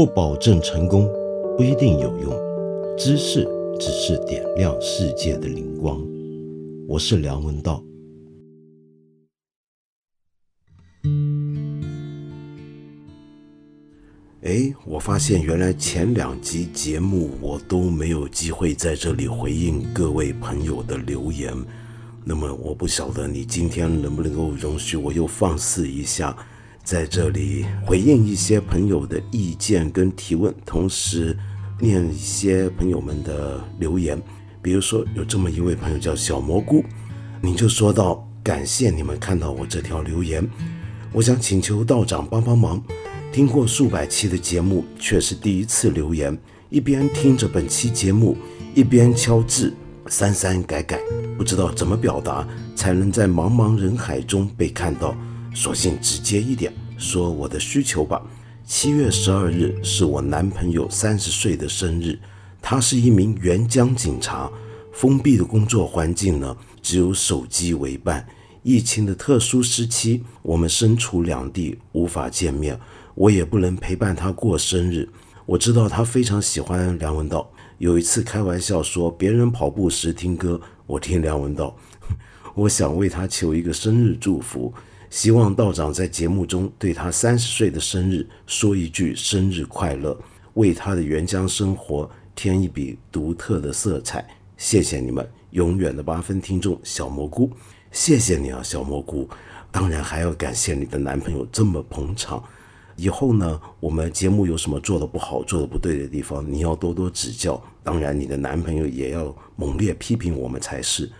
不保证成功，不一定有用。知识只是点亮世界的灵光。我是梁文道。哎，我发现原来前两集节目我都没有机会在这里回应各位朋友的留言。那么我不晓得你今天能不能够容许我又放肆一下。在这里回应一些朋友的意见跟提问，同时念一些朋友们的留言。比如说，有这么一位朋友叫小蘑菇，你就说到感谢你们看到我这条留言，我想请求道长帮帮忙。听过数百期的节目，却是第一次留言，一边听着本期节目，一边敲字，删删改改，不知道怎么表达才能在茫茫人海中被看到。索性直接一点说我的需求吧。七月十二日是我男朋友三十岁的生日，他是一名援疆警察。封闭的工作环境呢，只有手机为伴。疫情的特殊时期，我们身处两地，无法见面，我也不能陪伴他过生日。我知道他非常喜欢梁文道，有一次开玩笑说，别人跑步时听歌，我听梁文道。我想为他求一个生日祝福。希望道长在节目中对他三十岁的生日说一句生日快乐，为他的援疆生活添一笔独特的色彩。谢谢你们，永远的八分听众小蘑菇，谢谢你啊，小蘑菇。当然还要感谢你的男朋友这么捧场。以后呢，我们节目有什么做的不好、做的不对的地方，你要多多指教。当然，你的男朋友也要猛烈批评我们才是。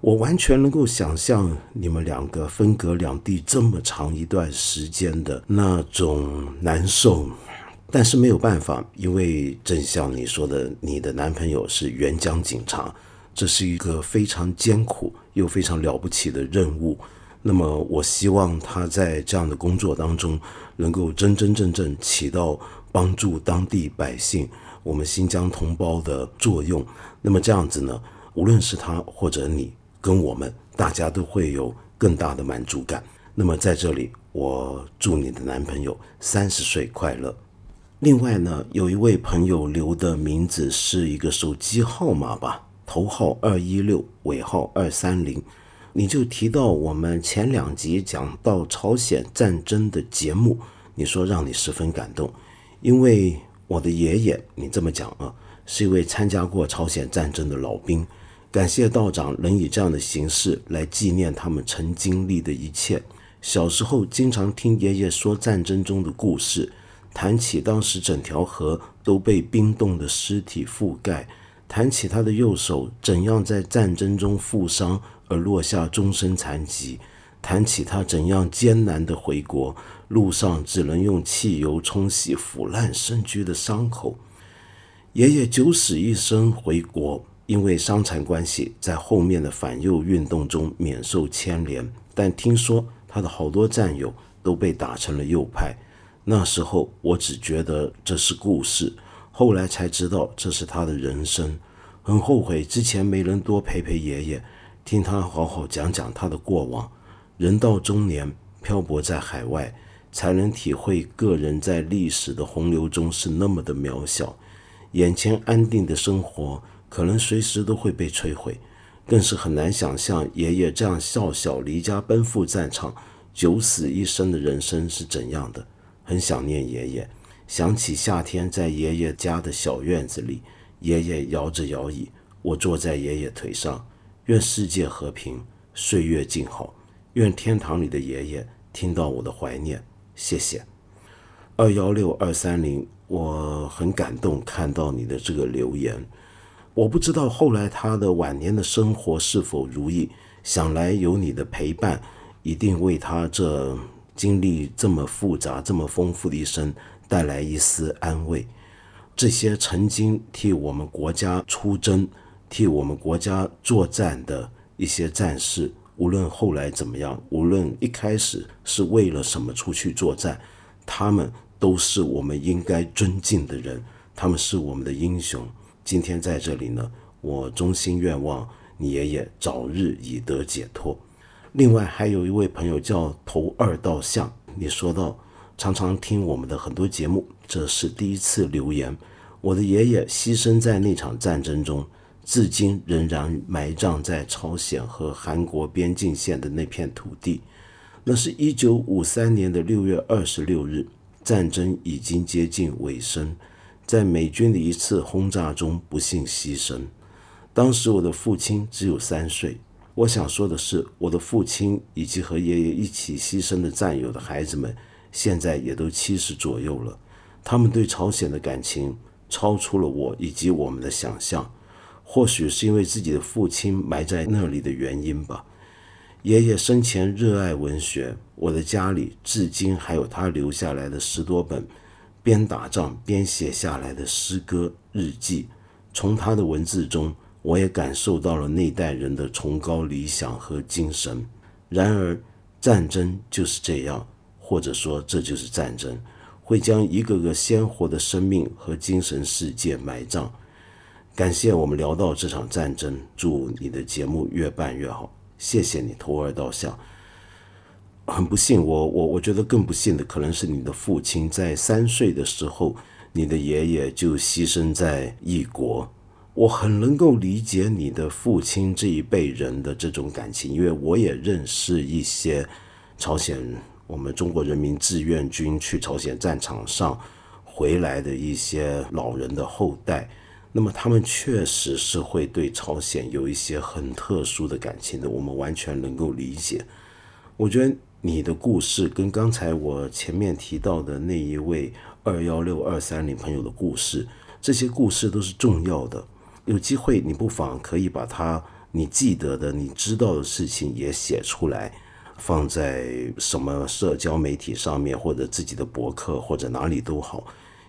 我完全能够想象你们两个分隔两地这么长一段时间的那种难受，但是没有办法，因为正像你说的，你的男朋友是援疆警察，这是一个非常艰苦又非常了不起的任务。那么，我希望他在这样的工作当中，能够真真正正起到帮助当地百姓、我们新疆同胞的作用。那么这样子呢，无论是他或者你。跟我们大家都会有更大的满足感。那么在这里，我祝你的男朋友三十岁快乐。另外呢，有一位朋友留的名字是一个手机号码吧，头号二一六，尾号二三零。你就提到我们前两集讲到朝鲜战争的节目，你说让你十分感动，因为我的爷爷，你这么讲啊，是一位参加过朝鲜战争的老兵。感谢道长能以这样的形式来纪念他们曾经历的一切。小时候经常听爷爷说战争中的故事，谈起当时整条河都被冰冻的尸体覆盖，谈起他的右手怎样在战争中负伤而落下终身残疾，谈起他怎样艰难的回国，路上只能用汽油冲洗腐烂身躯的伤口。爷爷九死一生回国。因为伤残关系，在后面的反右运动中免受牵连，但听说他的好多战友都被打成了右派。那时候我只觉得这是故事，后来才知道这是他的人生。很后悔之前没能多陪陪爷爷，听他好好讲讲他的过往。人到中年，漂泊在海外，才能体会个人在历史的洪流中是那么的渺小。眼前安定的生活。可能随时都会被摧毁，更是很难想象爷爷这样笑笑离家奔赴战场、九死一生的人生是怎样的。很想念爷爷，想起夏天在爷爷家的小院子里，爷爷摇着摇椅，我坐在爷爷腿上。愿世界和平，岁月静好。愿天堂里的爷爷听到我的怀念，谢谢。二幺六二三零，我很感动看到你的这个留言。我不知道后来他的晚年的生活是否如意，想来有你的陪伴，一定为他这经历这么复杂、这么丰富的一生带来一丝安慰。这些曾经替我们国家出征、替我们国家作战的一些战士，无论后来怎么样，无论一开始是为了什么出去作战，他们都是我们应该尊敬的人，他们是我们的英雄。今天在这里呢，我衷心愿望你爷爷早日以得解脱。另外还有一位朋友叫头二道相，你说到常常听我们的很多节目，这是第一次留言。我的爷爷牺牲在那场战争中，至今仍然埋葬在朝鲜和韩国边境线的那片土地。那是一九五三年的六月二十六日，战争已经接近尾声，在美军的一次轰炸中不幸牺牲。当时我的父亲只有三岁。我想说的是，我的父亲以及和爷爷一起牺牲的战友的孩子们，现在也都七十左右了。他们对朝鲜的感情超出了我以及我们的想象。或许是因为自己的父亲埋在那里的原因吧。爷爷生前热爱文学，我的家里至今还有他留下来的十多本边打仗边写下来的诗歌日记。从他的文字中。我也感受到了那代人的崇高理想和精神。然而，战争就是这样，或者说这就是战争，会将一个个鲜活的生命和精神世界埋葬。感谢我们聊到这场战争，祝你的节目越办越好。谢谢你投而道下。很不幸，我我我觉得更不幸的可能是你的父亲在三岁的时候，你的爷爷就牺牲在异国。我很能够理解你的父亲这一辈人的这种感情，因为我也认识一些朝鲜我们中国人民志愿军去朝鲜战场上回来的一些老人的后代，那么他们确实是会对朝鲜有一些很特殊的感情的，我们完全能够理解。我觉得你的故事跟刚才我前面提到的那一位二幺六二三零朋友的故事，这些故事都是重要的。有机会，你不妨可以把它你记得的、你知道的事情也写出来，放在什么社交媒体上面，或者自己的博客，或者哪里都好。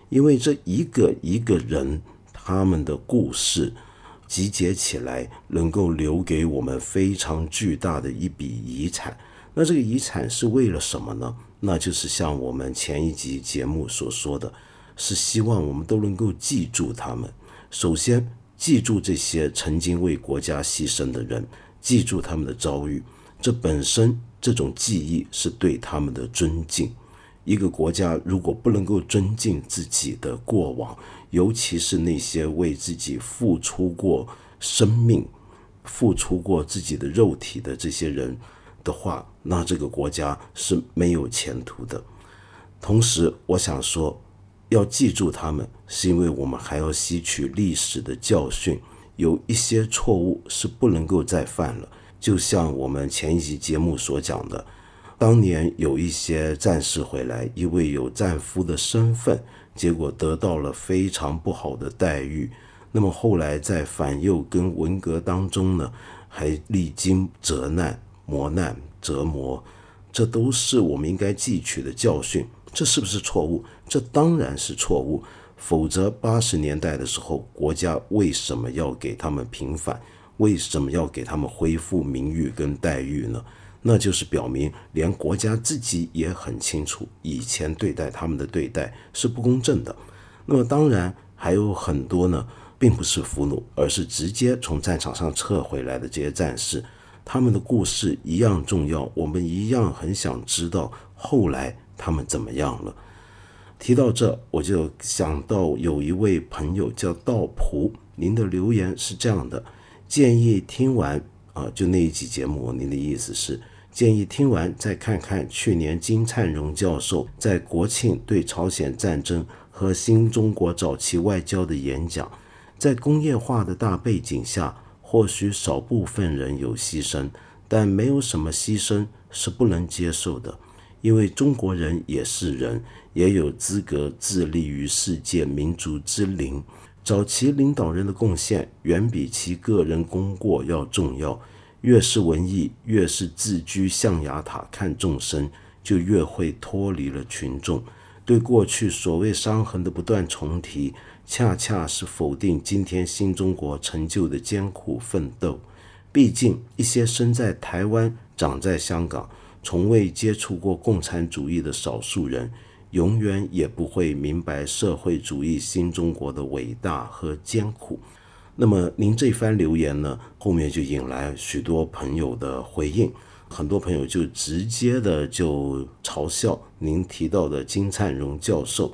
因为这一个一个人他们的故事集结起来，能够留给我们非常巨大的一笔遗产。那这个遗产是为了什么呢？那就是像我们前一集节目所说的，是希望我们都能够记住他们。首先。记住这些曾经为国家牺牲的人，记住他们的遭遇，这本身这种记忆是对他们的尊敬。一个国家如果不能够尊敬自己的过往，尤其是那些为自己付出过生命、付出过自己的肉体的这些人的话，那这个国家是没有前途的。同时，我想说。要记住他们，是因为我们还要吸取历史的教训，有一些错误是不能够再犯了。就像我们前一集节目所讲的，当年有一些战士回来，因为有战俘的身份，结果得到了非常不好的待遇。那么后来在反右跟文革当中呢，还历经折难、磨难、折磨，这都是我们应该汲取的教训。这是不是错误？这当然是错误。否则，八十年代的时候，国家为什么要给他们平反？为什么要给他们恢复名誉跟待遇呢？那就是表明，连国家自己也很清楚，以前对待他们的对待是不公正的。那么，当然还有很多呢，并不是俘虏，而是直接从战场上撤回来的这些战士，他们的故事一样重要。我们一样很想知道后来。他们怎么样了？提到这，我就想到有一位朋友叫道普，您的留言是这样的：建议听完啊，就那一集节目，您的意思是建议听完再看看去年金灿荣教授在国庆对朝鲜战争和新中国早期外交的演讲。在工业化的大背景下，或许少部分人有牺牲，但没有什么牺牲是不能接受的。因为中国人也是人，也有资格自立于世界民族之林。早期领导人的贡献远比其个人功过要重要。越是文艺，越是自居象牙塔看众生，就越会脱离了群众。对过去所谓伤痕的不断重提，恰恰是否定今天新中国成就的艰苦奋斗。毕竟，一些生在台湾、长在香港。从未接触过共产主义的少数人，永远也不会明白社会主义新中国的伟大和艰苦。那么，您这番留言呢？后面就引来许多朋友的回应。很多朋友就直接的就嘲笑您提到的金灿荣教授。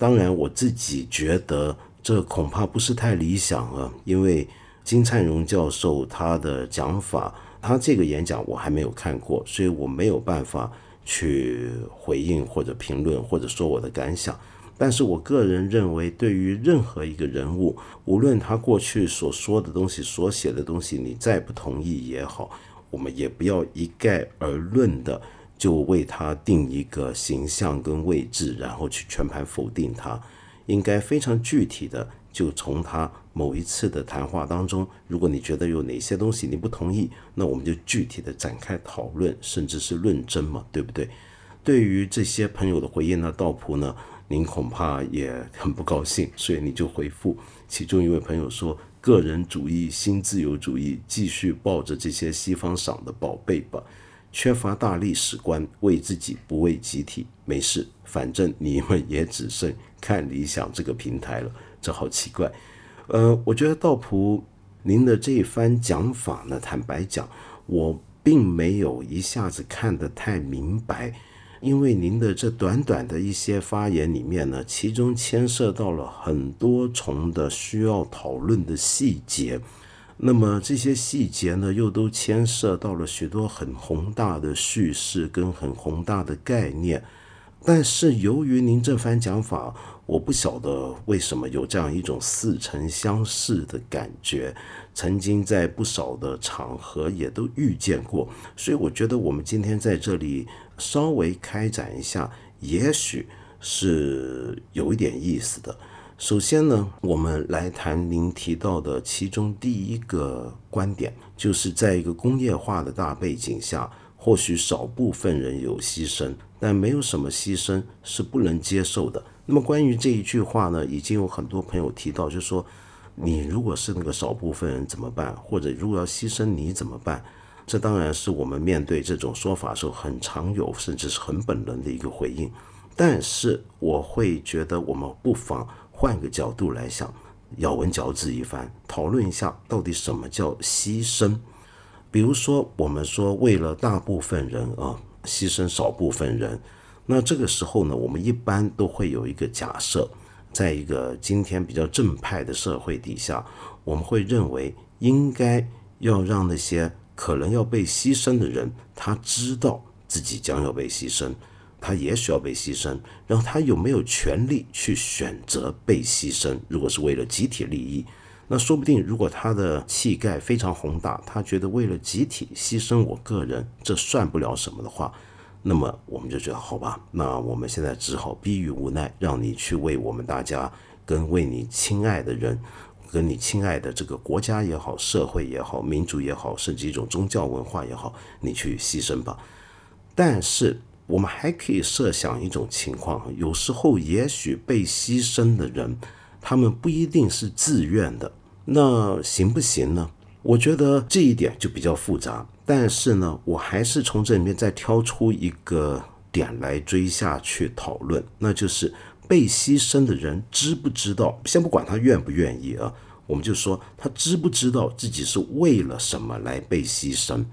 当然，我自己觉得这恐怕不是太理想啊，因为金灿荣教授他的讲法，他这个演讲我还没有看过，所以我没有办法去回应或者评论或者说我的感想。但是我个人认为，对于任何一个人物，无论他过去所说的东西、所写的东西，你再不同意也好。我们也不要一概而论的就为他定一个形象跟位置，然后去全盘否定他。应该非常具体的，就从他某一次的谈话当中，如果你觉得有哪些东西你不同意，那我们就具体的展开讨论，甚至是论争嘛，对不对？对于这些朋友的回应呢，道普呢，您恐怕也很不高兴，所以你就回复其中一位朋友说。个人主义、新自由主义，继续抱着这些西方赏的宝贝吧。缺乏大历史观，为自己不为集体，没事，反正你们也只剩看理想这个平台了。这好奇怪。呃，我觉得道普您的这一番讲法呢，坦白讲，我并没有一下子看得太明白。因为您的这短短的一些发言里面呢，其中牵涉到了很多重的需要讨论的细节，那么这些细节呢，又都牵涉到了许多很宏大的叙事跟很宏大的概念。但是由于您这番讲法，我不晓得为什么有这样一种似曾相识的感觉，曾经在不少的场合也都遇见过，所以我觉得我们今天在这里。稍微开展一下，也许是有一点意思的。首先呢，我们来谈您提到的其中第一个观点，就是在一个工业化的大背景下，或许少部分人有牺牲，但没有什么牺牲是不能接受的。那么关于这一句话呢，已经有很多朋友提到，就是说，你如果是那个少部分人怎么办？或者如果要牺牲你怎么办？这当然是我们面对这种说法时候很常有，甚至是很本能的一个回应。但是我会觉得，我们不妨换个角度来想，咬文嚼字一番，讨论一下到底什么叫牺牲。比如说，我们说为了大部分人啊，牺牲少部分人，那这个时候呢，我们一般都会有一个假设，在一个今天比较正派的社会底下，我们会认为应该要让那些。可能要被牺牲的人，他知道自己将要被牺牲，他也许要被牺牲，然后他有没有权利去选择被牺牲？如果是为了集体利益，那说不定如果他的气概非常宏大，他觉得为了集体牺牲我个人，这算不了什么的话，那么我们就觉得好吧，那我们现在只好逼于无奈，让你去为我们大家跟为你亲爱的人。跟你亲爱的这个国家也好，社会也好，民族也好，甚至一种宗教文化也好，你去牺牲吧。但是我们还可以设想一种情况，有时候也许被牺牲的人，他们不一定是自愿的，那行不行呢？我觉得这一点就比较复杂。但是呢，我还是从这里面再挑出一个点来追下去讨论，那就是。被牺牲的人知不知道？先不管他愿不愿意啊，我们就说他知不知道自己是为了什么来被牺牲？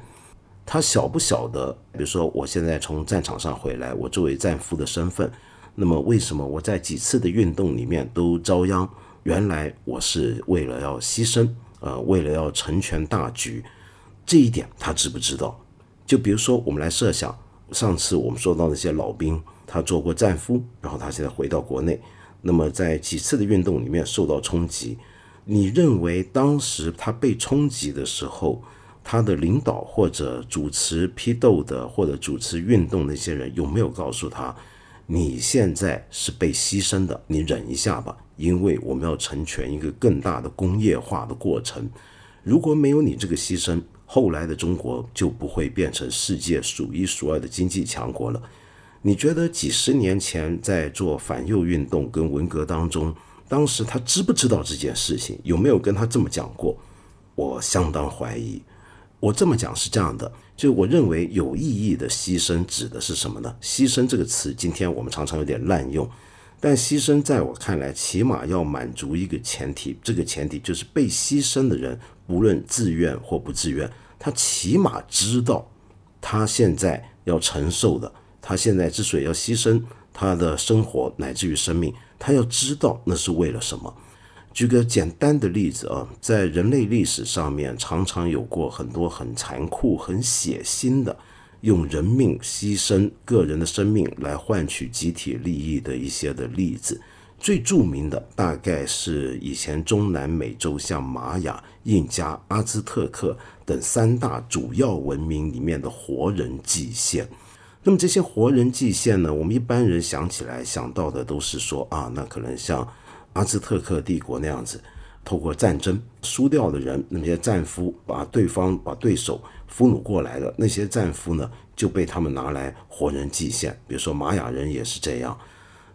他晓不晓得？比如说，我现在从战场上回来，我作为战俘的身份，那么为什么我在几次的运动里面都遭殃？原来我是为了要牺牲，呃，为了要成全大局，这一点他知不知道？就比如说，我们来设想，上次我们说到那些老兵。他做过战俘，然后他现在回到国内，那么在几次的运动里面受到冲击。你认为当时他被冲击的时候，他的领导或者主持批斗的或者主持运动那些人有没有告诉他，你现在是被牺牲的，你忍一下吧，因为我们要成全一个更大的工业化的过程。如果没有你这个牺牲，后来的中国就不会变成世界数一数二的经济强国了。你觉得几十年前在做反右运动跟文革当中，当时他知不知道这件事情？有没有跟他这么讲过？我相当怀疑。我这么讲是这样的，就我认为有意义的牺牲指的是什么呢？牺牲这个词，今天我们常常有点滥用，但牺牲在我看来，起码要满足一个前提，这个前提就是被牺牲的人，无论自愿或不自愿，他起码知道。他现在要承受的，他现在之所以要牺牲他的生活乃至于生命，他要知道那是为了什么。举个简单的例子啊，在人类历史上面，常常有过很多很残酷、很血腥的，用人命牺牲个人的生命来换取集体利益的一些的例子。最著名的大概是以前中南美洲像玛雅、印加、阿兹特克等三大主要文明里面的活人祭献。那么这些活人祭献呢，我们一般人想起来想到的都是说啊，那可能像阿兹特克帝国那样子，透过战争输掉的人，那些战俘把对方把对手俘虏过来了，那些战俘呢就被他们拿来活人祭献。比如说玛雅人也是这样。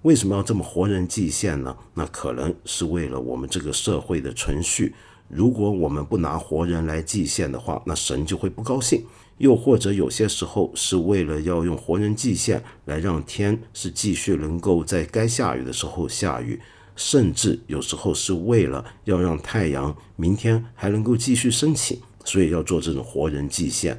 为什么要这么活人祭献呢？那可能是为了我们这个社会的存续。如果我们不拿活人来祭献的话，那神就会不高兴。又或者有些时候是为了要用活人祭献来让天是继续能够在该下雨的时候下雨，甚至有时候是为了要让太阳明天还能够继续升起，所以要做这种活人祭献。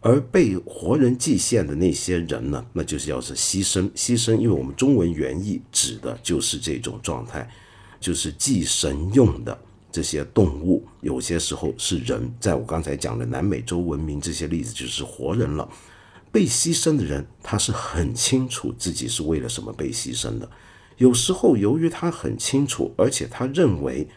而被活人祭献的那些人呢，那就是要是牺牲，牺牲，因为我们中文原意指的就是这种状态，就是祭神用的这些动物，有些时候是人，在我刚才讲的南美洲文明这些例子就是活人了。被牺牲的人，他是很清楚自己是为了什么被牺牲的。有时候由于他很清楚，而且他认为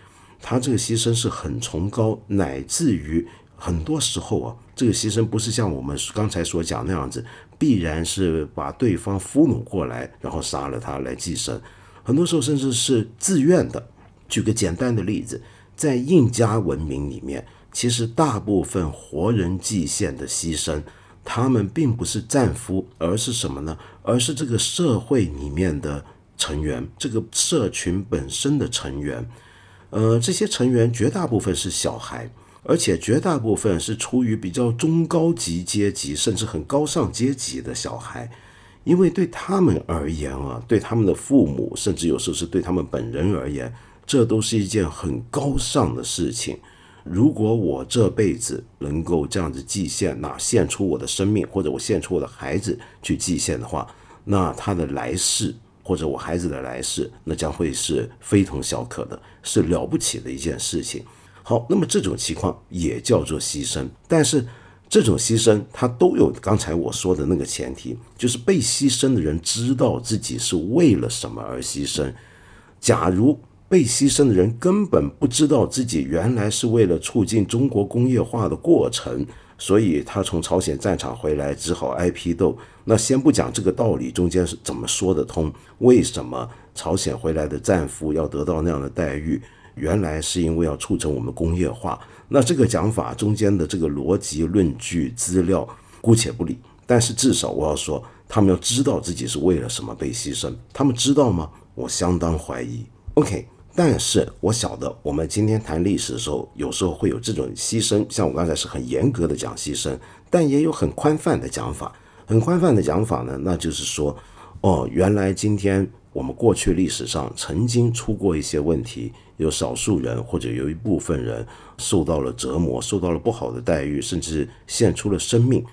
他这个牺牲是很崇高，乃至于。很多时候啊，这个牺牲不是像我们刚才所讲那样子，必然是把对方俘虏过来，然后杀了他来祭神。很多时候甚至是自愿的。举个简单的例子，在印加文明里面，其实大部分活人祭献的牺牲，他们并不是战俘，而是什么呢？而是这个社会里面的成员，这个社群本身的成员。呃，这些成员绝大部分是小孩。而且绝大部分是出于比较中高级阶级，甚至很高尚阶级的小孩，因为对他们而言啊，对他们的父母，甚至有时候是对他们本人而言，这都是一件很高尚的事情。如果我这辈子能够这样子祭献，那献出我的生命，或者我献出我的孩子去祭献的话，那他的来世，或者我孩子的来世，那将会是非同小可的，是了不起的一件事情。好，那么这种情况也叫做牺牲，但是这种牺牲它都有刚才我说的那个前提，就是被牺牲的人知道自己是为了什么而牺牲。假如被牺牲的人根本不知道自己原来是为了促进中国工业化的过程，所以他从朝鲜战场回来只好挨批斗。那先不讲这个道理中间是怎么说得通，为什么朝鲜回来的战俘要得到那样的待遇？原来是因为要促成我们工业化，那这个讲法中间的这个逻辑论据资料姑且不理，但是至少我要说，他们要知道自己是为了什么被牺牲，他们知道吗？我相当怀疑。OK，但是我晓得，我们今天谈历史的时候，有时候会有这种牺牲，像我刚才是很严格的讲牺牲，但也有很宽泛的讲法。很宽泛的讲法呢，那就是说，哦，原来今天我们过去历史上曾经出过一些问题。有少数人或者有一部分人受到了折磨，受到了不好的待遇，甚至献出了生命。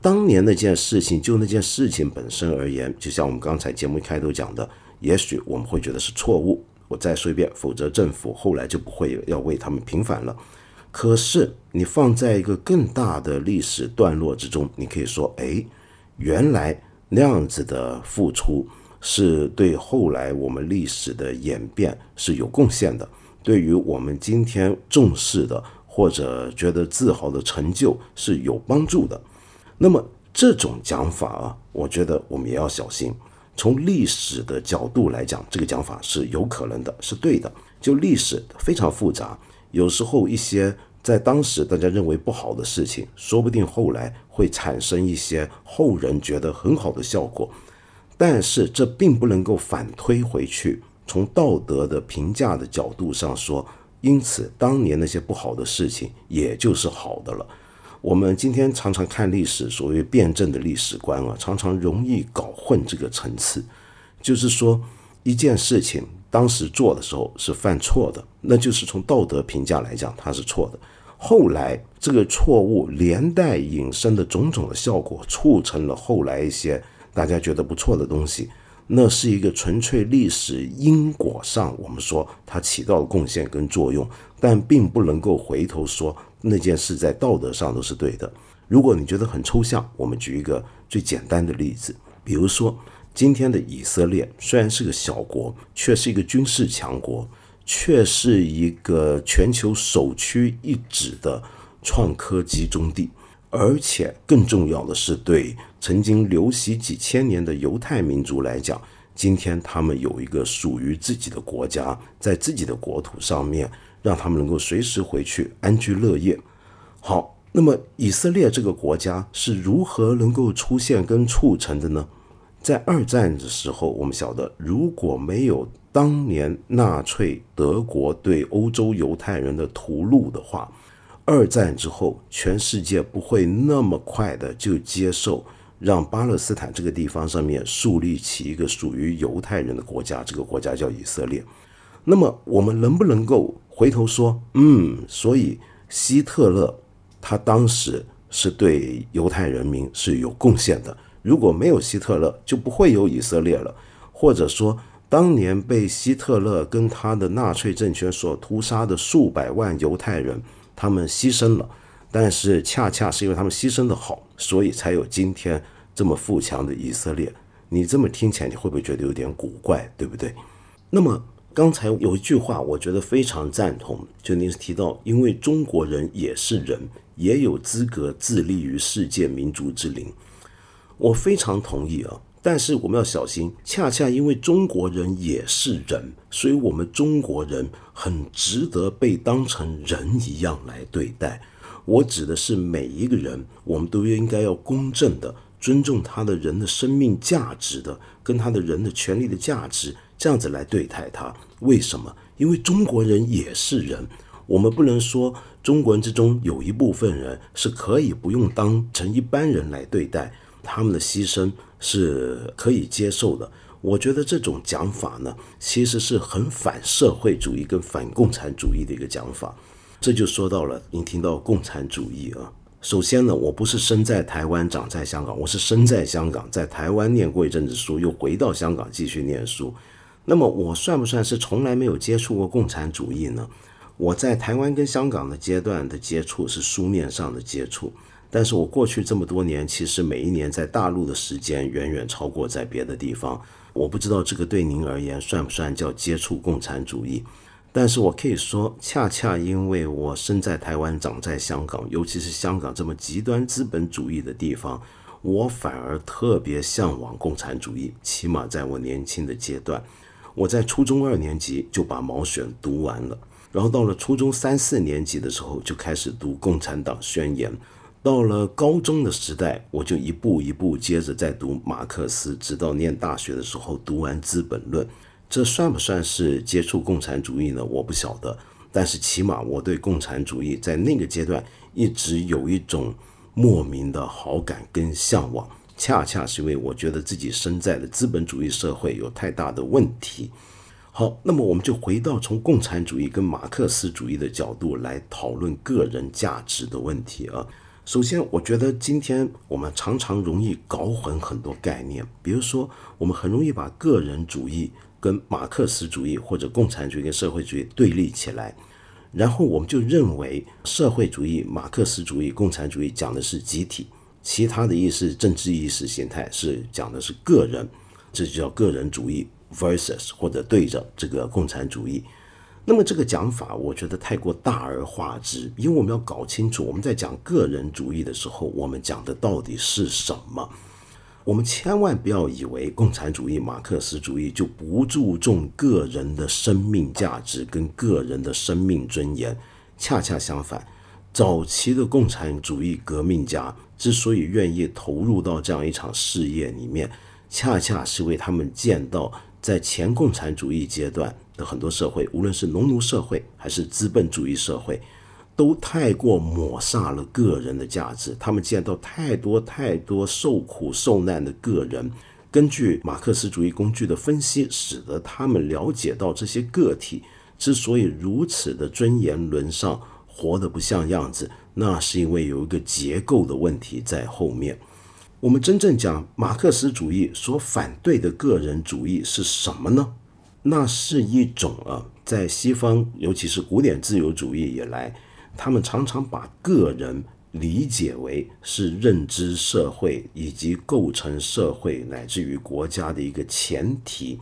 当年那件事情，就那件事情本身而言，就像我们刚才节目开头讲的，也许我们会觉得是错误。我再说一遍，否则政府后来就不会要为他们平反了。可是你放在一个更大的历史段落之中，你可以说，哎，原来那样子的付出。是对后来我们历史的演变是有贡献的，对于我们今天重视的或者觉得自豪的成就是有帮助的。那么这种讲法啊，我觉得我们也要小心。从历史的角度来讲，这个讲法是有可能的，是对的。就历史非常复杂，有时候一些在当时大家认为不好的事情，说不定后来会产生一些后人觉得很好的效果。但是这并不能够反推回去，从道德的评价的角度上说，因此当年那些不好的事情也就是好的了。我们今天常常看历史，所谓辩证的历史观啊，常常容易搞混这个层次。就是说，一件事情当时做的时候是犯错的，那就是从道德评价来讲它是错的。后来这个错误连带引申的种种的效果，促成了后来一些大家觉得不错的东西。那是一个纯粹历史因果上，我们说它起到了贡献跟作用，但并不能够回头说那件事在道德上都是对的。如果你觉得很抽象，我们举一个最简单的例子，比如说今天的以色列虽然是个小国，却是一个军事强国，却是一个全球首屈一指的创科集中地。而且更重要的是，对曾经流徙几千年的犹太民族来讲，今天他们有一个属于自己的国家，在自己的国土上面，让他们能够随时回去安居乐业。好，那么以色列这个国家是如何能够出现跟促成的呢？在二战的时候，我们晓得，如果没有当年纳粹德国对欧洲犹太人的屠戮的话，二战之后，全世界不会那么快的就接受让巴勒斯坦这个地方上面树立起一个属于犹太人的国家，这个国家叫以色列。那么，我们能不能够回头说，嗯，所以希特勒他当时是对犹太人民是有贡献的。如果没有希特勒，就不会有以色列了。或者说，当年被希特勒跟他的纳粹政权所屠杀的数百万犹太人。他们牺牲了，但是恰恰是因为他们牺牲的好，所以才有今天这么富强的以色列。你这么听起来，你会不会觉得有点古怪，对不对？那么刚才有一句话，我觉得非常赞同，就您提到，因为中国人也是人，也有资格自立于世界民族之林。我非常同意啊。但是我们要小心，恰恰因为中国人也是人，所以我们中国人很值得被当成人一样来对待。我指的是每一个人，我们都应该要公正的尊重他的人的生命价值的，跟他的人的权利的价值这样子来对待他。为什么？因为中国人也是人，我们不能说中国人之中有一部分人是可以不用当成一般人来对待。他们的牺牲是可以接受的。我觉得这种讲法呢，其实是很反社会主义跟反共产主义的一个讲法。这就说到了，您听到共产主义啊。首先呢，我不是生在台湾长在香港，我是生在香港，在台湾念过一阵子书，又回到香港继续念书。那么我算不算是从来没有接触过共产主义呢？我在台湾跟香港的阶段的接触是书面上的接触。但是我过去这么多年，其实每一年在大陆的时间远远超过在别的地方。我不知道这个对您而言算不算叫接触共产主义？但是我可以说，恰恰因为我生在台湾，长在香港，尤其是香港这么极端资本主义的地方，我反而特别向往共产主义。起码在我年轻的阶段，我在初中二年级就把《毛选》读完了，然后到了初中三四年级的时候，就开始读《共产党宣言》。到了高中的时代，我就一步一步接着在读马克思，直到念大学的时候读完《资本论》，这算不算是接触共产主义呢？我不晓得，但是起码我对共产主义在那个阶段一直有一种莫名的好感跟向往，恰恰是因为我觉得自己身在的资本主义社会有太大的问题。好，那么我们就回到从共产主义跟马克思主义的角度来讨论个人价值的问题啊。首先，我觉得今天我们常常容易搞混很多概念，比如说，我们很容易把个人主义跟马克思主义或者共产主义跟社会主义对立起来，然后我们就认为社会主义、马克思主义、共产主义讲的是集体，其他的意识、政治意识形态是讲的是个人，这就叫个人主义 versus 或者对着这个共产主义。那么这个讲法，我觉得太过大而化之，因为我们要搞清楚，我们在讲个人主义的时候，我们讲的到底是什么？我们千万不要以为共产主义、马克思主义就不注重个人的生命价值跟个人的生命尊严。恰恰相反，早期的共产主义革命家之所以愿意投入到这样一场事业里面，恰恰是为他们见到在前共产主义阶段。的很多社会，无论是农奴社会还是资本主义社会，都太过抹杀了个人的价值。他们见到太多太多受苦受难的个人，根据马克思主义工具的分析，使得他们了解到这些个体之所以如此的尊严沦丧，活得不像样子，那是因为有一个结构的问题在后面。我们真正讲马克思主义所反对的个人主义是什么呢？那是一种啊，在西方，尤其是古典自由主义以来，他们常常把个人理解为是认知社会以及构成社会乃至于国家的一个前提。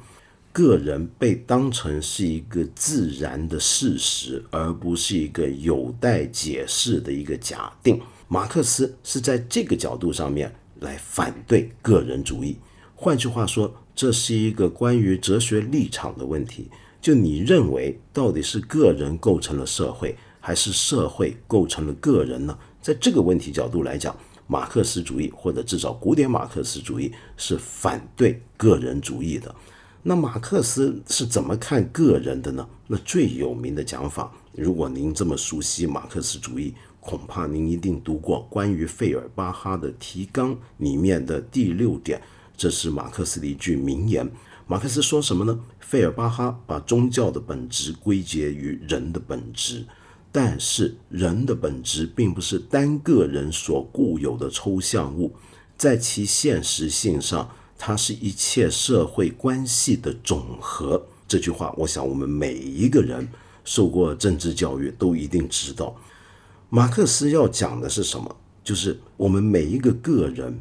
个人被当成是一个自然的事实，而不是一个有待解释的一个假定。马克思是在这个角度上面来反对个人主义。换句话说，这是一个关于哲学立场的问题。就你认为，到底是个人构成了社会，还是社会构成了个人呢？在这个问题角度来讲，马克思主义或者至少古典马克思主义是反对个人主义的。那马克思是怎么看个人的呢？那最有名的讲法，如果您这么熟悉马克思主义，恐怕您一定读过关于费尔巴哈的提纲里面的第六点，这是马克思的一句名言。马克思说什么呢？费尔巴哈把宗教的本质归结于人的本质，但是人的本质并不是单个人所固有的抽象物，在其现实性上。它是一切社会关系的总和。这句话，我想我们每一个人受过政治教育都一定知道。马克思要讲的是什么？就是我们每一个个人，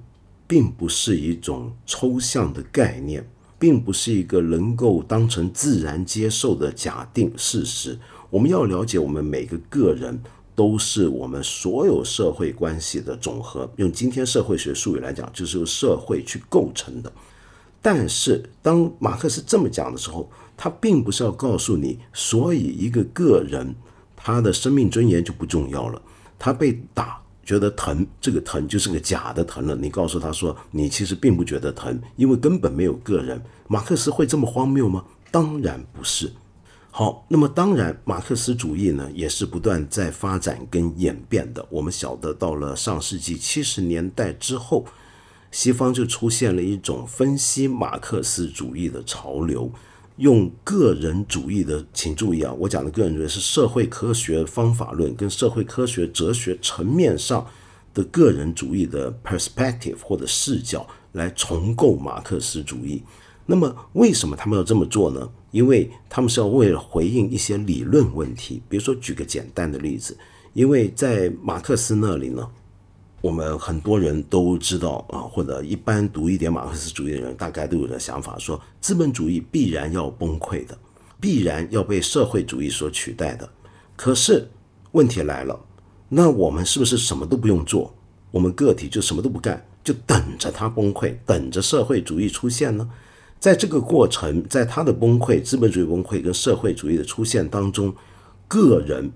并不是一种抽象的概念，并不是一个能够当成自然接受的假定事实。我们要了解我们每个个人。都是我们所有社会关系的总和。用今天社会学术语来讲，就是由社会去构成的。但是，当马克思这么讲的时候，他并不是要告诉你，所以一个个人他的生命尊严就不重要了。他被打觉得疼，这个疼就是个假的疼了。你告诉他说，你其实并不觉得疼，因为根本没有个人。马克思会这么荒谬吗？当然不是。好，那么当然，马克思主义呢也是不断在发展跟演变的。我们晓得，到了上世纪七十年代之后，西方就出现了一种分析马克思主义的潮流，用个人主义的，请注意啊，我讲的个人主义是社会科学方法论跟社会科学哲学层面上的个人主义的 perspective 或者视角来重构马克思主义。那么，为什么他们要这么做呢？因为他们是要为了回应一些理论问题。比如说，举个简单的例子，因为在马克思那里呢，我们很多人都知道啊，或者一般读一点马克思主义的人，大概都有的想法，说资本主义必然要崩溃的，必然要被社会主义所取代的。可是问题来了，那我们是不是什么都不用做？我们个体就什么都不干，就等着它崩溃，等着社会主义出现呢？在这个过程，在他的崩溃、资本主义崩溃跟社会主义的出现当中，个人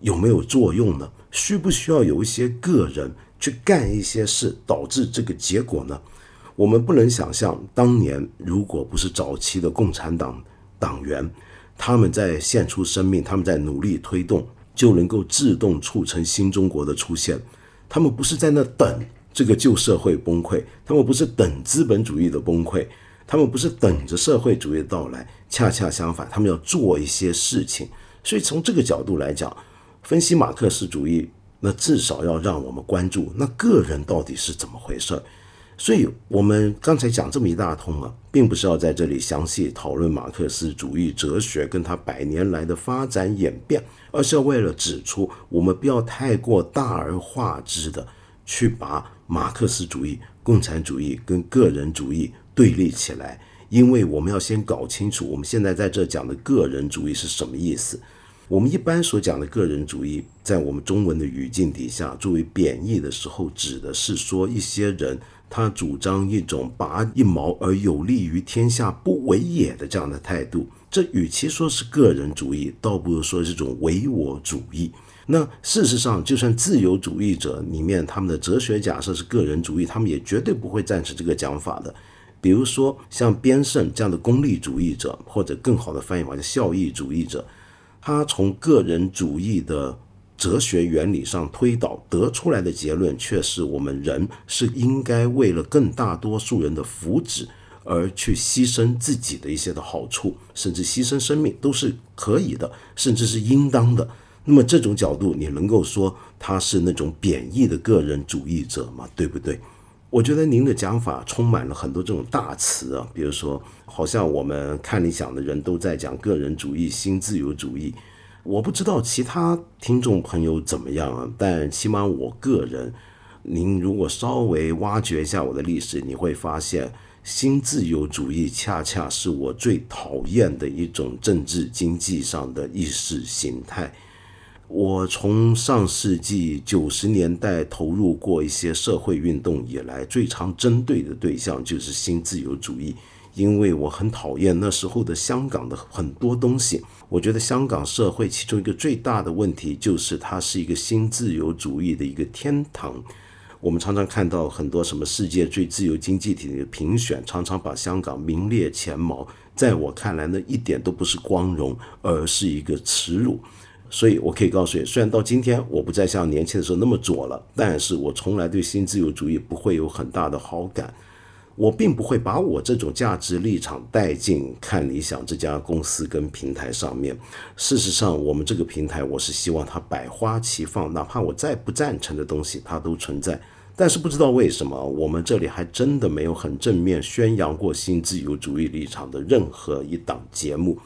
有没有作用呢？需不需要有一些个人去干一些事，导致这个结果呢？我们不能想象，当年如果不是早期的共产党党员，他们在献出生命，他们在努力推动，就能够自动促成新中国的出现。他们不是在那等这个旧社会崩溃，他们不是等资本主义的崩溃。他们不是等着社会主义的到来，恰恰相反，他们要做一些事情。所以从这个角度来讲，分析马克思主义，那至少要让我们关注那个人到底是怎么回事。所以我们刚才讲这么一大通啊，并不是要在这里详细讨论马克思主义哲学跟他百年来的发展演变，而是要为了指出，我们不要太过大而化之的去把马克思主义、共产主义跟个人主义。对立起来，因为我们要先搞清楚，我们现在在这讲的个人主义是什么意思。我们一般所讲的个人主义，在我们中文的语境底下，作为贬义的时候，指的是说一些人他主张一种拔一毛而有利于天下不为也的这样的态度。这与其说是个人主义，倒不如说是种唯我主义。那事实上，就算自由主义者里面他们的哲学假设是个人主义，他们也绝对不会赞成这个讲法的。比如说，像边胜这样的功利主义者，或者更好的翻译法叫效益主义者，他从个人主义的哲学原理上推导得出来的结论，却是我们人是应该为了更大多数人的福祉而去牺牲自己的一些的好处，甚至牺牲生命都是可以的，甚至是应当的。那么这种角度，你能够说他是那种贬义的个人主义者吗？对不对？我觉得您的讲法充满了很多这种大词啊，比如说，好像我们看理想的人都在讲个人主义、新自由主义。我不知道其他听众朋友怎么样啊，但起码我个人，您如果稍微挖掘一下我的历史，你会发现，新自由主义恰恰是我最讨厌的一种政治经济上的意识形态。我从上世纪九十年代投入过一些社会运动以来，最常针对的对象就是新自由主义，因为我很讨厌那时候的香港的很多东西。我觉得香港社会其中一个最大的问题就是它是一个新自由主义的一个天堂。我们常常看到很多什么世界最自由经济体的评选，常常把香港名列前茅。在我看来，那一点都不是光荣，而是一个耻辱。所以我可以告诉你，虽然到今天我不再像年轻的时候那么左了，但是我从来对新自由主义不会有很大的好感。我并不会把我这种价值立场带进看理想这家公司跟平台上面。事实上，我们这个平台，我是希望它百花齐放，哪怕我再不赞成的东西，它都存在。但是不知道为什么，我们这里还真的没有很正面宣扬过新自由主义立场的任何一档节目。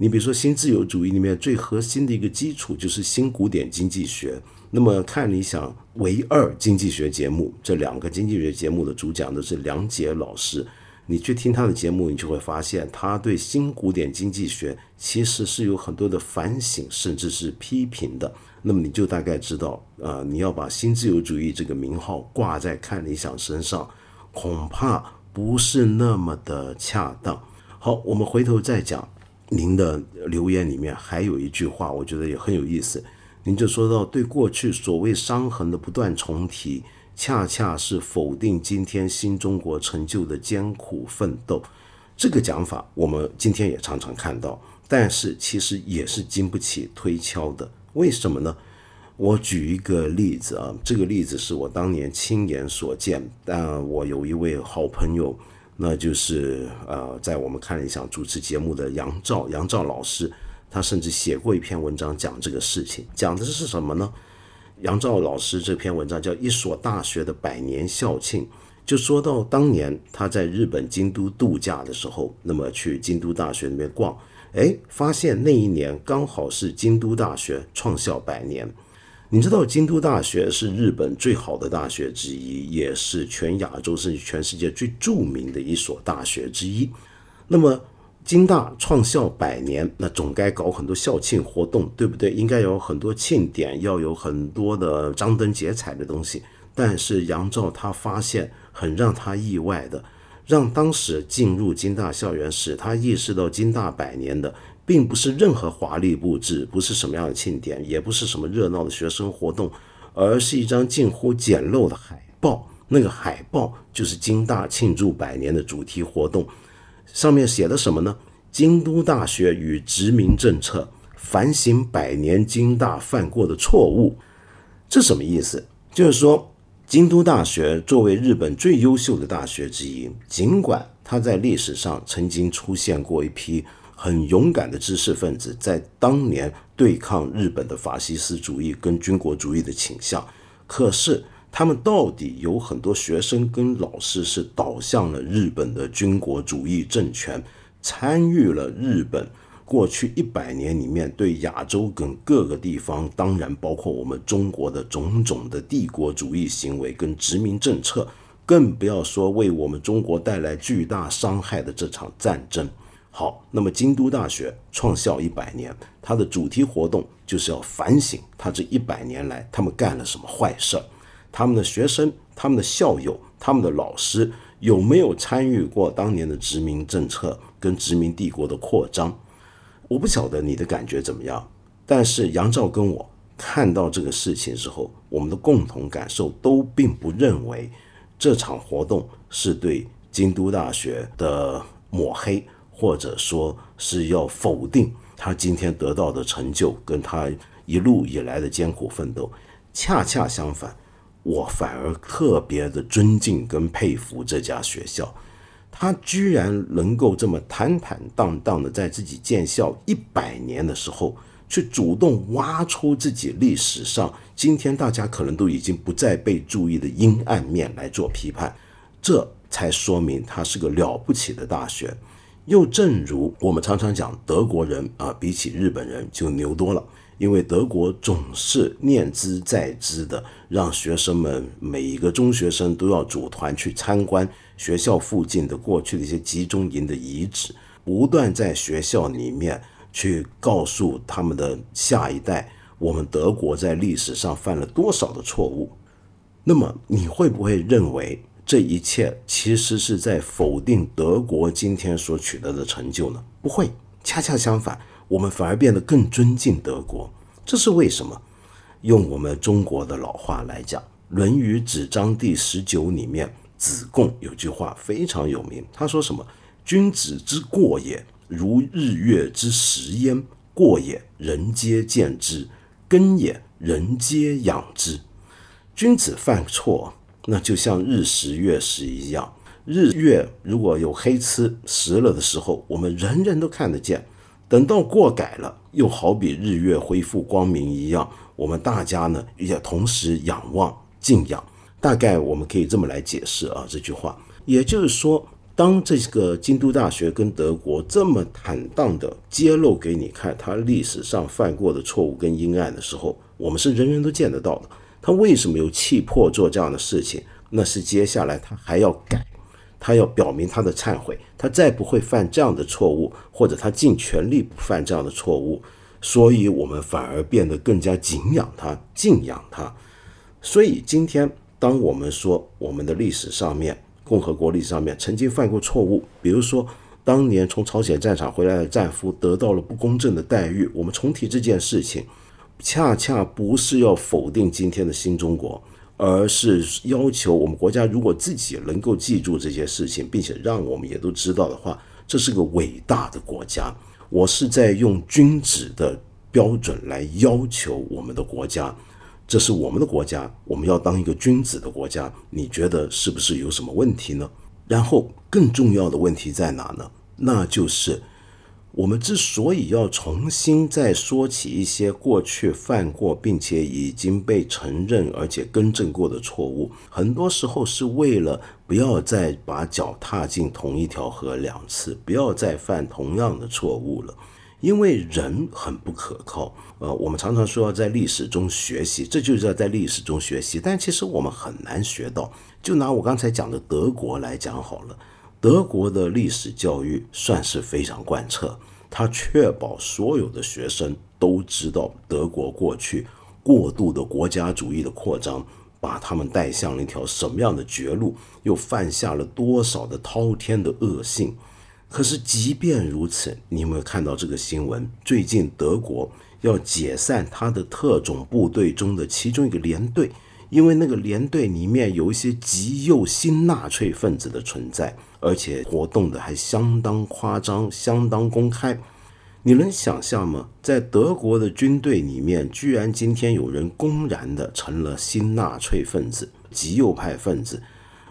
你比如说，新自由主义里面最核心的一个基础就是新古典经济学。那么看理想唯二经济学节目，这两个经济学节目的主讲都是梁杰老师。你去听他的节目，你就会发现他对新古典经济学其实是有很多的反省，甚至是批评的。那么你就大概知道，呃，你要把新自由主义这个名号挂在看理想身上，恐怕不是那么的恰当。好，我们回头再讲。您的留言里面还有一句话，我觉得也很有意思。您就说到，对过去所谓伤痕的不断重提，恰恰是否定今天新中国成就的艰苦奋斗。这个讲法，我们今天也常常看到，但是其实也是经不起推敲的。为什么呢？我举一个例子啊，这个例子是我当年亲眼所见。但我有一位好朋友。那就是呃，在我们看理想主持节目的杨照，杨照老师，他甚至写过一篇文章讲这个事情，讲的是什么呢？杨照老师这篇文章叫《一所大学的百年校庆》，就说到当年他在日本京都度假的时候，那么去京都大学那边逛，哎，发现那一年刚好是京都大学创校百年。你知道京都大学是日本最好的大学之一，也是全亚洲甚至全世界最著名的一所大学之一。那么京大创校百年，那总该搞很多校庆活动，对不对？应该有很多庆典，要有很多的张灯结彩的东西。但是杨照他发现很让他意外的，让当时进入京大校园使他意识到京大百年的。并不是任何华丽布置，不是什么样的庆典，也不是什么热闹的学生活动，而是一张近乎简陋的海报。那个海报就是京大庆祝百年的主题活动，上面写的什么呢？京都大学与殖民政策，反省百年京大犯过的错误。这什么意思？就是说，京都大学作为日本最优秀的大学之一，尽管它在历史上曾经出现过一批。很勇敢的知识分子在当年对抗日本的法西斯主义跟军国主义的倾向，可是他们到底有很多学生跟老师是倒向了日本的军国主义政权，参与了日本过去一百年里面对亚洲跟各个地方，当然包括我们中国的种种的帝国主义行为跟殖民政策，更不要说为我们中国带来巨大伤害的这场战争。好，那么京都大学创校一百年，它的主题活动就是要反省他这一百年来他们干了什么坏事儿，他们的学生、他们的校友、他们的老师有没有参与过当年的殖民政策跟殖民帝国的扩张？我不晓得你的感觉怎么样，但是杨照跟我看到这个事情之后，我们的共同感受都并不认为这场活动是对京都大学的抹黑。或者说是要否定他今天得到的成就，跟他一路以来的艰苦奋斗。恰恰相反，我反而特别的尊敬跟佩服这家学校，他居然能够这么坦坦荡荡的在自己建校一百年的时候，去主动挖出自己历史上今天大家可能都已经不再被注意的阴暗面来做批判，这才说明他是个了不起的大学。又正如我们常常讲，德国人啊，比起日本人就牛多了，因为德国总是念之在之的，让学生们每一个中学生都要组团去参观学校附近的过去的一些集中营的遗址，不断在学校里面去告诉他们的下一代，我们德国在历史上犯了多少的错误。那么你会不会认为？这一切其实是在否定德国今天所取得的成就呢？不会，恰恰相反，我们反而变得更尊敬德国。这是为什么？用我们中国的老话来讲，《论语·子章》第十九里面，子贡有句话非常有名，他说什么？君子之过也，如日月之食焉。过也，人皆见之；根也，人皆养之。君子犯错。那就像日食月食一样，日月如果有黑吃食了的时候，我们人人都看得见；等到过改了，又好比日月恢复光明一样，我们大家呢也同时仰望敬仰。大概我们可以这么来解释啊这句话，也就是说，当这个京都大学跟德国这么坦荡的揭露给你看他历史上犯过的错误跟阴暗的时候，我们是人人都见得到的。他为什么有气魄做这样的事情？那是接下来他还要改，他要表明他的忏悔，他再不会犯这样的错误，或者他尽全力不犯这样的错误。所以，我们反而变得更加敬仰他、敬仰他。所以，今天当我们说我们的历史上面，共和国历史上面曾经犯过错误，比如说当年从朝鲜战场回来的战俘得到了不公正的待遇，我们重提这件事情。恰恰不是要否定今天的新中国，而是要求我们国家如果自己能够记住这些事情，并且让我们也都知道的话，这是个伟大的国家。我是在用君子的标准来要求我们的国家，这是我们的国家，我们要当一个君子的国家。你觉得是不是有什么问题呢？然后更重要的问题在哪呢？那就是。我们之所以要重新再说起一些过去犯过并且已经被承认而且更正过的错误，很多时候是为了不要再把脚踏进同一条河两次，不要再犯同样的错误了。因为人很不可靠，呃，我们常常说要在历史中学习，这就是要在历史中学习，但其实我们很难学到。就拿我刚才讲的德国来讲好了。德国的历史教育算是非常贯彻，他确保所有的学生都知道德国过去过度的国家主义的扩张，把他们带向了一条什么样的绝路，又犯下了多少的滔天的恶性。可是，即便如此，你有没有看到这个新闻？最近德国要解散他的特种部队中的其中一个连队，因为那个连队里面有一些极右新纳粹分子的存在。而且活动的还相当夸张，相当公开。你能想象吗？在德国的军队里面，居然今天有人公然的成了新纳粹分子、极右派分子。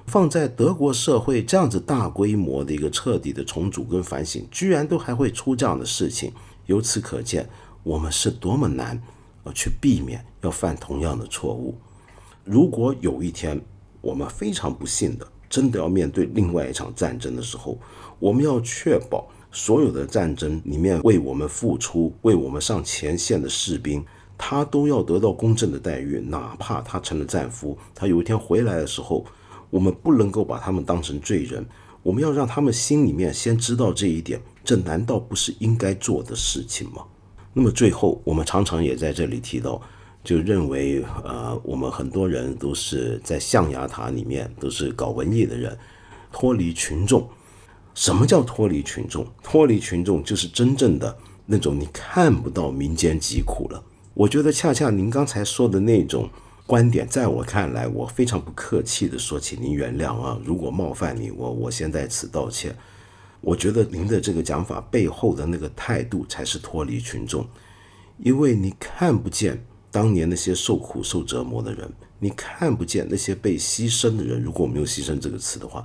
放在德国社会这样子大规模的一个彻底的重组跟反省，居然都还会出这样的事情。由此可见，我们是多么难呃去避免要犯同样的错误。如果有一天我们非常不幸的，真的要面对另外一场战争的时候，我们要确保所有的战争里面为我们付出、为我们上前线的士兵，他都要得到公正的待遇，哪怕他成了战俘，他有一天回来的时候，我们不能够把他们当成罪人，我们要让他们心里面先知道这一点，这难道不是应该做的事情吗？那么最后，我们常常也在这里提到。就认为，呃，我们很多人都是在象牙塔里面，都是搞文艺的人，脱离群众。什么叫脱离群众？脱离群众就是真正的那种你看不到民间疾苦了。我觉得恰恰您刚才说的那种观点，在我看来，我非常不客气的说，请您原谅啊，如果冒犯你，我我先在此道歉。我觉得您的这个讲法背后的那个态度才是脱离群众，因为你看不见。当年那些受苦受折磨的人，你看不见那些被牺牲的人。如果没有“牺牲”这个词的话，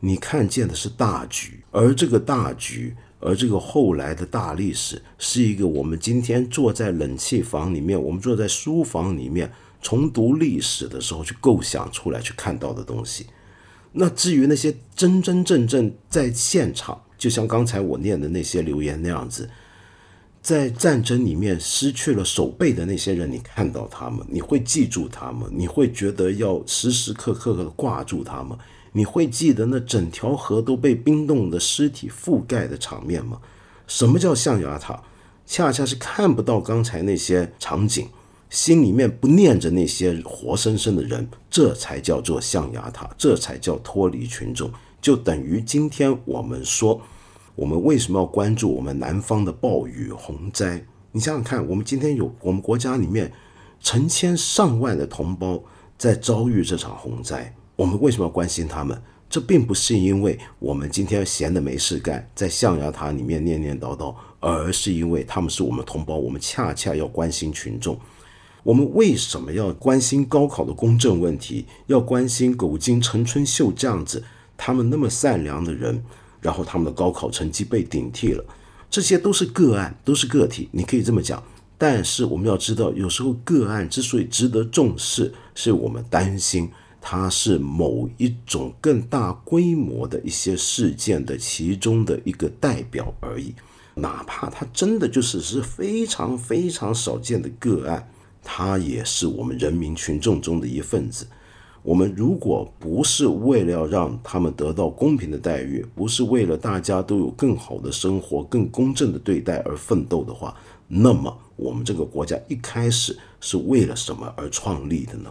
你看见的是大局，而这个大局而这个后来的大历史，是一个我们今天坐在冷气房里面，我们坐在书房里面重读历史的时候去构想出来、去看到的东西。那至于那些真真正正在现场，就像刚才我念的那些留言那样子。在战争里面失去了手背的那些人，你看到他们，你会记住他们，你会觉得要时时刻刻的挂住他们，你会记得那整条河都被冰冻的尸体覆盖的场面吗？什么叫象牙塔？恰恰是看不到刚才那些场景，心里面不念着那些活生生的人，这才叫做象牙塔，这才叫脱离群众，就等于今天我们说。我们为什么要关注我们南方的暴雨洪灾？你想想看，我们今天有我们国家里面成千上万的同胞在遭遇这场洪灾，我们为什么要关心他们？这并不是因为我们今天闲的没事干，在象牙塔里面念念叨叨，而是因为他们是我们同胞，我们恰恰要关心群众。我们为什么要关心高考的公正问题？要关心狗精陈春秀这样子，他们那么善良的人？然后他们的高考成绩被顶替了，这些都是个案，都是个体，你可以这么讲。但是我们要知道，有时候个案之所以值得重视，是我们担心它是某一种更大规模的一些事件的其中的一个代表而已。哪怕它真的就是是非常非常少见的个案，它也是我们人民群众中的一份子。我们如果不是为了要让他们得到公平的待遇，不是为了大家都有更好的生活、更公正的对待而奋斗的话，那么我们这个国家一开始是为了什么而创立的呢？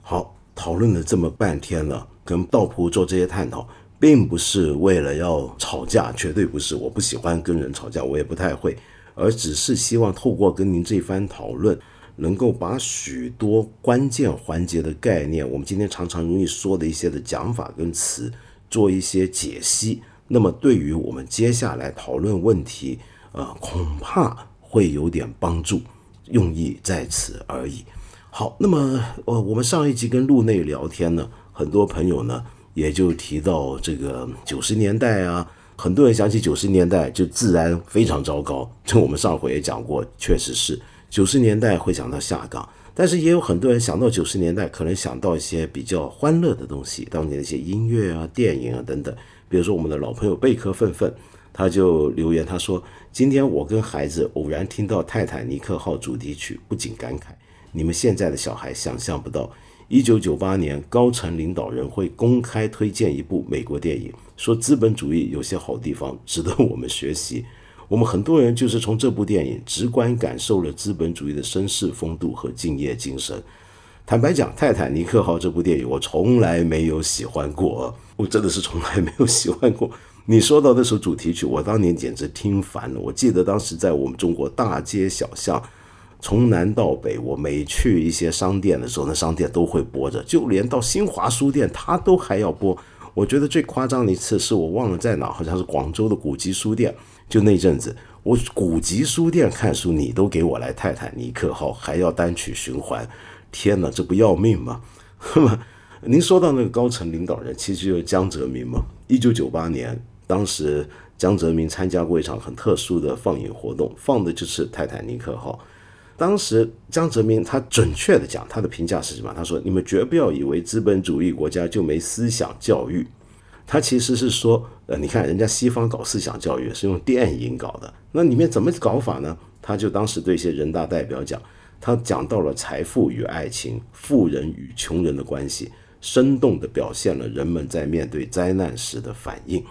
好，讨论了这么半天了，跟道普做这些探讨，并不是为了要吵架，绝对不是。我不喜欢跟人吵架，我也不太会，而只是希望透过跟您这番讨论。能够把许多关键环节的概念，我们今天常常容易说的一些的讲法跟词，做一些解析。那么，对于我们接下来讨论问题，呃，恐怕会有点帮助。用意在此而已。好，那么，呃，我们上一集跟路内聊天呢，很多朋友呢也就提到这个九十年代啊，很多人想起九十年代就自然非常糟糕。这我们上回也讲过，确实是。九十年代会想到下岗，但是也有很多人想到九十年代，可能想到一些比较欢乐的东西，当年的一些音乐啊、电影啊等等。比如说我们的老朋友贝壳愤愤，他就留言他说：“今天我跟孩子偶然听到《泰坦尼克号》主题曲，不禁感慨，你们现在的小孩想象不到，一九九八年高层领导人会公开推荐一部美国电影，说资本主义有些好地方值得我们学习。”我们很多人就是从这部电影直观感受了资本主义的绅士风度和敬业精神。坦白讲，《泰坦尼克号》这部电影我从来没有喜欢过，我真的是从来没有喜欢过。你说到那首主题曲，我当年简直听烦了。我记得当时在我们中国大街小巷，从南到北，我每去一些商店的时候，那商店都会播着，就连到新华书店，它都还要播。我觉得最夸张的一次是我忘了在哪，好像是广州的古籍书店。就那阵子，我古籍书店看书，你都给我来泰坦尼克号，还要单曲循环，天哪，这不要命吗？您说到那个高层领导人，其实就是江泽民嘛。一九九八年，当时江泽民参加过一场很特殊的放映活动，放的就是泰坦尼克号。当时江泽民他准确的讲，他的评价是什么？他说：“你们绝不要以为资本主义国家就没思想教育。”他其实是说，呃，你看人家西方搞思想教育是用电影搞的，那里面怎么搞法呢？他就当时对一些人大代表讲，他讲到了财富与爱情、富人与穷人的关系，生动地表现了人们在面对灾难时的反应。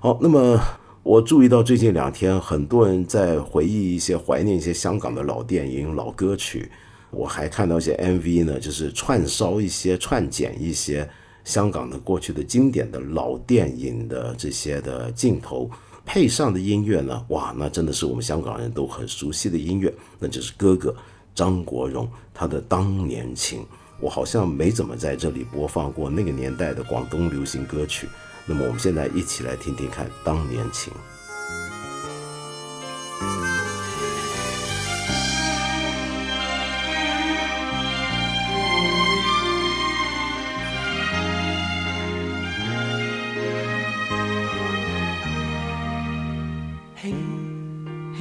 好，那么我注意到最近两天很多人在回忆一些、怀念一些香港的老电影、老歌曲，我还看到一些 MV 呢，就是串烧一些、串剪一些。香港的过去的经典的老电影的这些的镜头配上的音乐呢，哇，那真的是我们香港人都很熟悉的音乐，那就是哥哥张国荣他的《当年情》。我好像没怎么在这里播放过那个年代的广东流行歌曲，那么我们现在一起来听听看《当年情》。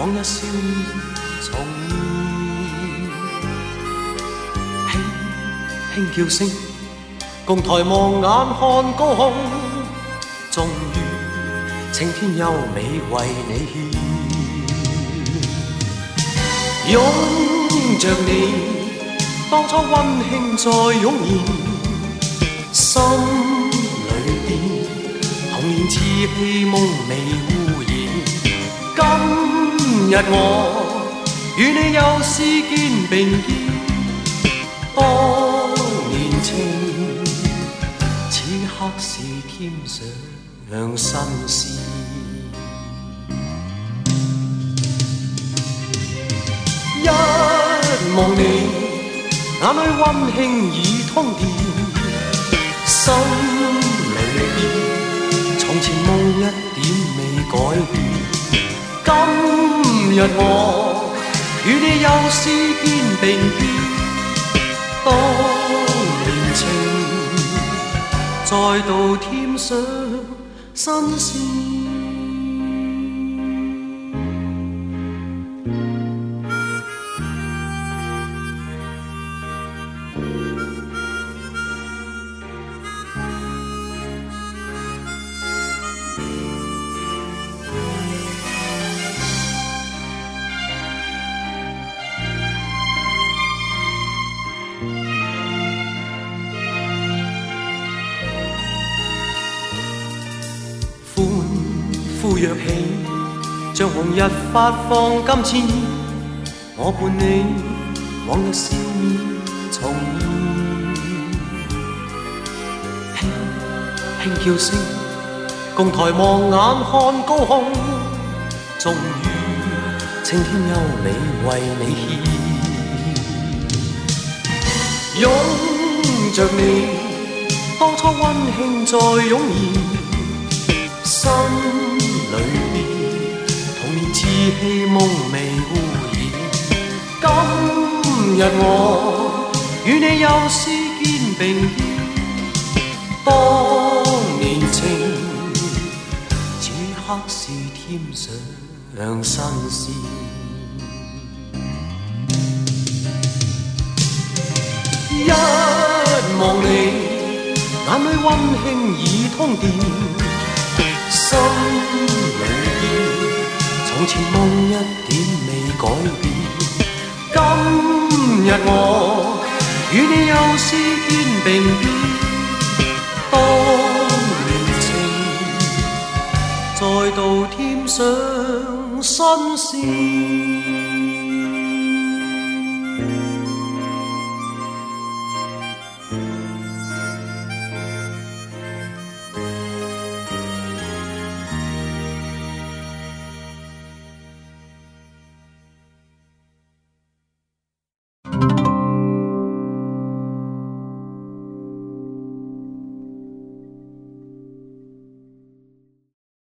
往日笑面重现，轻轻叫声，共抬望眼看高空，终于青天优美为你献，拥着你。当初温馨再涌现，心里边童年稚气梦未污染。今日我与你又是肩并肩，当年情，此刻是添上新鲜。一望你。眼里温馨已通电，心里边从前梦一点未改变。今日我与你又是肩并肩，当年情再度添上新鲜。像红日发放金箭，我伴你往日笑面重现，轻轻叫声，共抬望眼看高空，终于青天优美为你献，拥着你，当初温馨再涌现，心。里边童年稚气梦未污染，今日我与你又是肩并肩，当年情，此刻是添上新鲜。一望你，眼里温馨已通电。心里边，从前梦一点未改变。今日我与你又诗肩并肩，当年情再度添上新鲜。